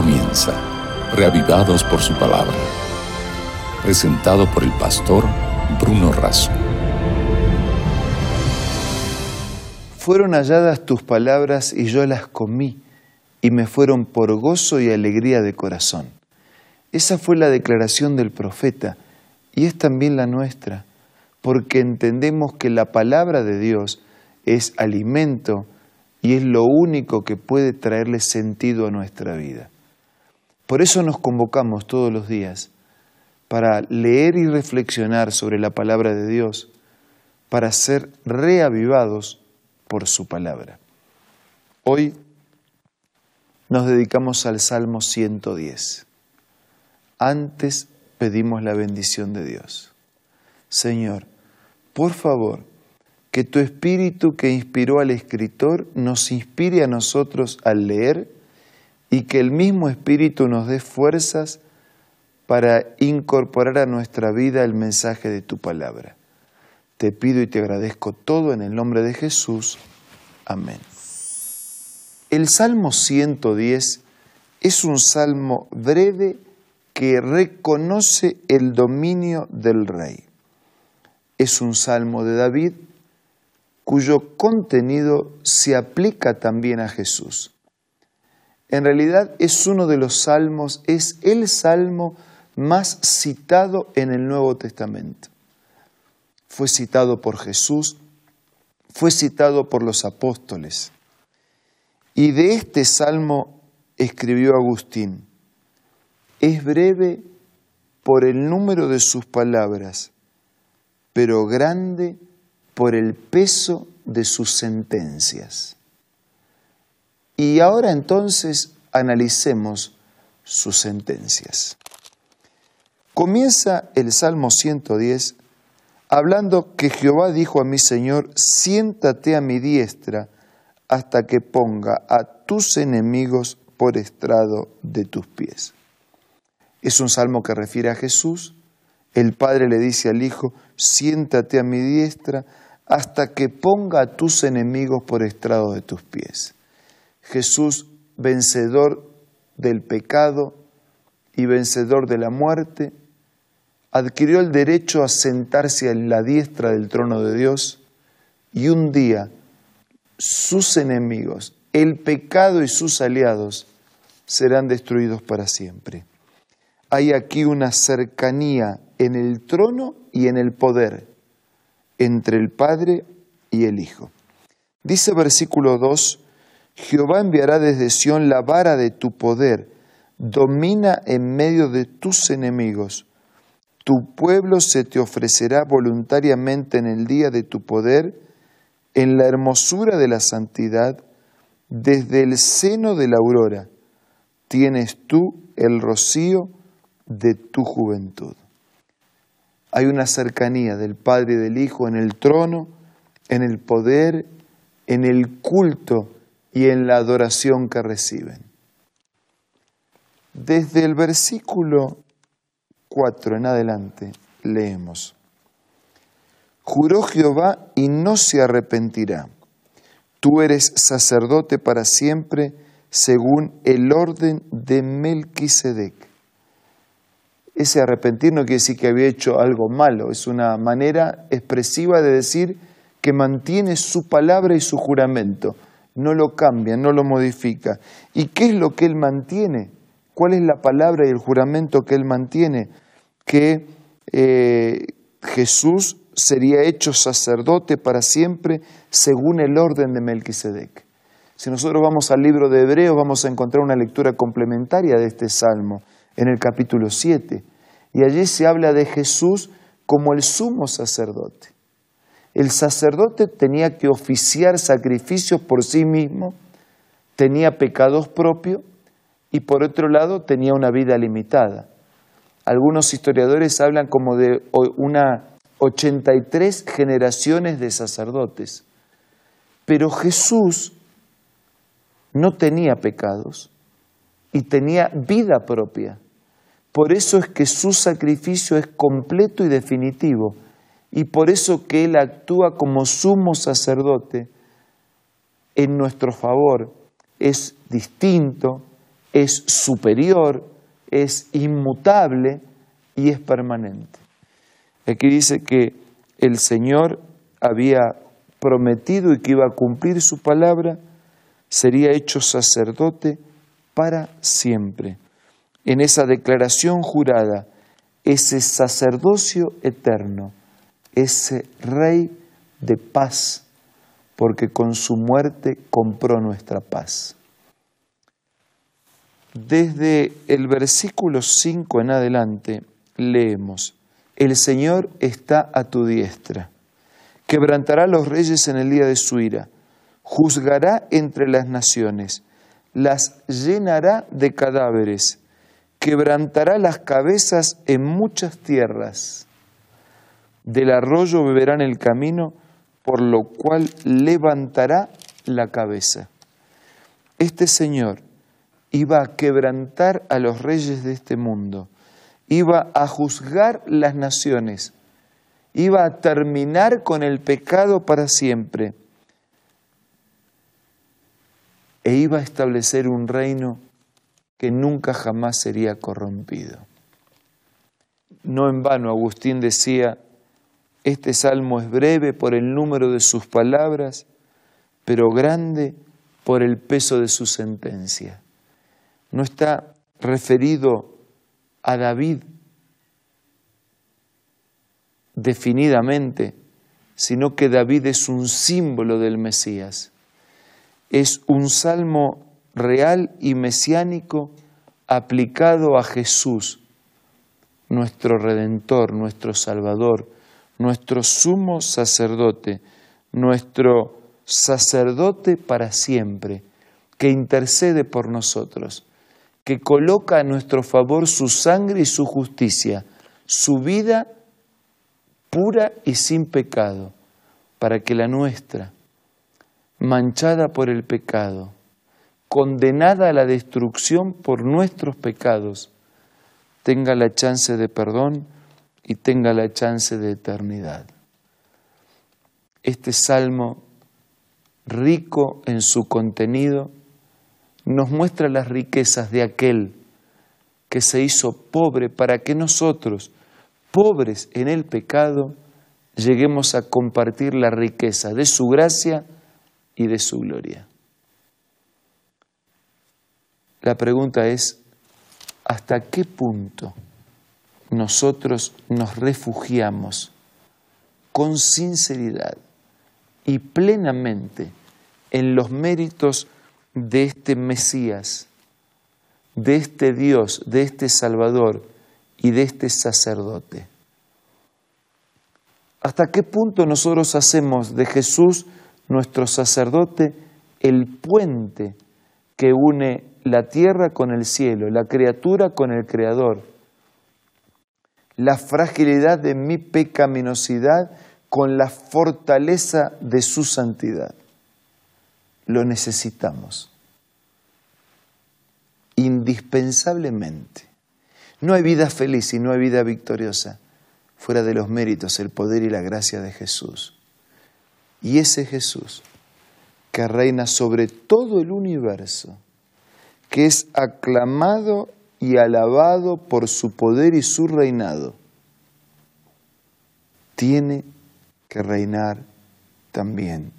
comienza, reavivados por su palabra. Presentado por el pastor Bruno Razo. Fueron halladas tus palabras y yo las comí, y me fueron por gozo y alegría de corazón. Esa fue la declaración del profeta, y es también la nuestra, porque entendemos que la palabra de Dios es alimento y es lo único que puede traerle sentido a nuestra vida. Por eso nos convocamos todos los días para leer y reflexionar sobre la palabra de Dios, para ser reavivados por su palabra. Hoy nos dedicamos al Salmo 110. Antes pedimos la bendición de Dios. Señor, por favor, que tu espíritu que inspiró al escritor nos inspire a nosotros al leer y que el mismo espíritu nos dé fuerzas para incorporar a nuestra vida el mensaje de tu palabra. Te pido y te agradezco todo en el nombre de Jesús. Amén. El Salmo 110 es un salmo breve que reconoce el dominio del rey. Es un salmo de David cuyo contenido se aplica también a Jesús. En realidad es uno de los salmos, es el salmo más citado en el Nuevo Testamento. Fue citado por Jesús, fue citado por los apóstoles. Y de este salmo escribió Agustín, es breve por el número de sus palabras, pero grande por el peso de sus sentencias. Y ahora entonces analicemos sus sentencias. Comienza el Salmo 110 hablando que Jehová dijo a mi Señor, siéntate a mi diestra hasta que ponga a tus enemigos por estrado de tus pies. Es un salmo que refiere a Jesús. El Padre le dice al Hijo, siéntate a mi diestra hasta que ponga a tus enemigos por estrado de tus pies. Jesús, vencedor del pecado y vencedor de la muerte, adquirió el derecho a sentarse en la diestra del trono de Dios y un día sus enemigos, el pecado y sus aliados, serán destruidos para siempre. Hay aquí una cercanía en el trono y en el poder entre el Padre y el Hijo. Dice versículo 2, Jehová enviará desde Sión la vara de tu poder, domina en medio de tus enemigos. Tu pueblo se te ofrecerá voluntariamente en el día de tu poder, en la hermosura de la santidad, desde el seno de la aurora. Tienes tú el rocío de tu juventud. Hay una cercanía del Padre y del Hijo en el trono, en el poder, en el culto y en la adoración que reciben. Desde el versículo 4 en adelante leemos, Juró Jehová y no se arrepentirá. Tú eres sacerdote para siempre según el orden de Melquisedec ese arrepentir no quiere decir que había hecho algo malo, es una manera expresiva de decir que mantiene su palabra y su juramento, no lo cambia, no lo modifica. ¿Y qué es lo que él mantiene? ¿Cuál es la palabra y el juramento que él mantiene? Que eh, Jesús sería hecho sacerdote para siempre según el orden de Melquisedec. Si nosotros vamos al libro de Hebreos, vamos a encontrar una lectura complementaria de este salmo en el capítulo 7. Y allí se habla de Jesús como el sumo sacerdote. El sacerdote tenía que oficiar sacrificios por sí mismo, tenía pecados propios y por otro lado tenía una vida limitada. Algunos historiadores hablan como de una 83 generaciones de sacerdotes. Pero Jesús no tenía pecados y tenía vida propia. Por eso es que su sacrificio es completo y definitivo. Y por eso que Él actúa como sumo sacerdote en nuestro favor. Es distinto, es superior, es inmutable y es permanente. Aquí dice que el Señor había prometido y que iba a cumplir su palabra, sería hecho sacerdote para siempre. En esa declaración jurada, ese sacerdocio eterno, ese rey de paz, porque con su muerte compró nuestra paz. Desde el versículo 5 en adelante leemos, el Señor está a tu diestra, quebrantará a los reyes en el día de su ira, juzgará entre las naciones, las llenará de cadáveres, quebrantará las cabezas en muchas tierras. Del arroyo beberán el camino, por lo cual levantará la cabeza. Este Señor iba a quebrantar a los reyes de este mundo, iba a juzgar las naciones, iba a terminar con el pecado para siempre e iba a establecer un reino que nunca jamás sería corrompido. No en vano Agustín decía, este salmo es breve por el número de sus palabras, pero grande por el peso de su sentencia. No está referido a David definidamente, sino que David es un símbolo del Mesías. Es un salmo real y mesiánico aplicado a Jesús, nuestro Redentor, nuestro Salvador, nuestro sumo sacerdote, nuestro sacerdote para siempre, que intercede por nosotros, que coloca a nuestro favor su sangre y su justicia, su vida pura y sin pecado, para que la nuestra, manchada por el pecado, condenada a la destrucción por nuestros pecados, tenga la chance de perdón y tenga la chance de eternidad. Este salmo, rico en su contenido, nos muestra las riquezas de aquel que se hizo pobre para que nosotros, pobres en el pecado, lleguemos a compartir la riqueza de su gracia y de su gloria. La pregunta es, ¿hasta qué punto nosotros nos refugiamos con sinceridad y plenamente en los méritos de este Mesías, de este Dios, de este Salvador y de este sacerdote? ¿Hasta qué punto nosotros hacemos de Jesús, nuestro sacerdote, el puente que une la tierra con el cielo, la criatura con el Creador, la fragilidad de mi pecaminosidad con la fortaleza de su santidad. Lo necesitamos. Indispensablemente. No hay vida feliz y no hay vida victoriosa fuera de los méritos, el poder y la gracia de Jesús. Y ese Jesús que reina sobre todo el universo, que es aclamado y alabado por su poder y su reinado, tiene que reinar también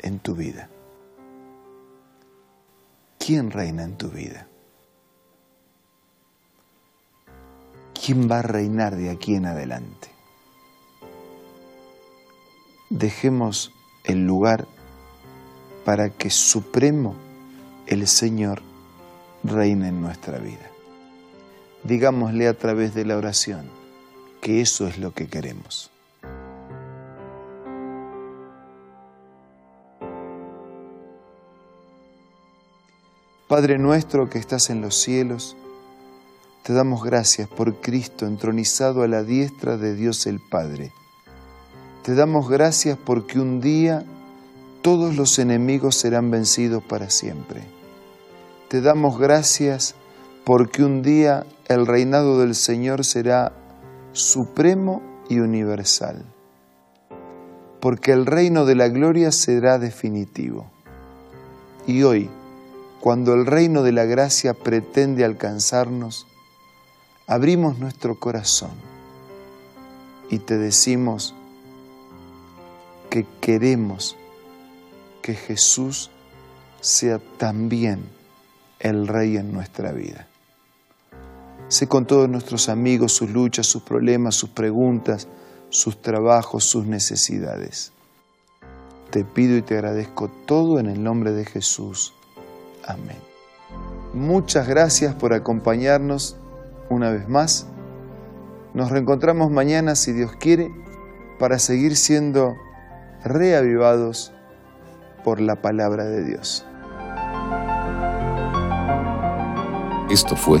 en tu vida. ¿Quién reina en tu vida? ¿Quién va a reinar de aquí en adelante? Dejemos el lugar para que Supremo, el Señor, reine en nuestra vida. Digámosle a través de la oración que eso es lo que queremos. Padre nuestro que estás en los cielos, te damos gracias por Cristo entronizado a la diestra de Dios el Padre. Te damos gracias porque un día todos los enemigos serán vencidos para siempre te damos gracias porque un día el reinado del Señor será supremo y universal, porque el reino de la gloria será definitivo. Y hoy cuando el reino de la gracia pretende alcanzarnos, abrimos nuestro corazón y te decimos que queremos que Jesús sea también el Rey en nuestra vida. Sé con todos nuestros amigos sus luchas, sus problemas, sus preguntas, sus trabajos, sus necesidades. Te pido y te agradezco todo en el nombre de Jesús. Amén. Muchas gracias por acompañarnos una vez más. Nos reencontramos mañana, si Dios quiere, para seguir siendo reavivados por la palabra de Dios. Esto fue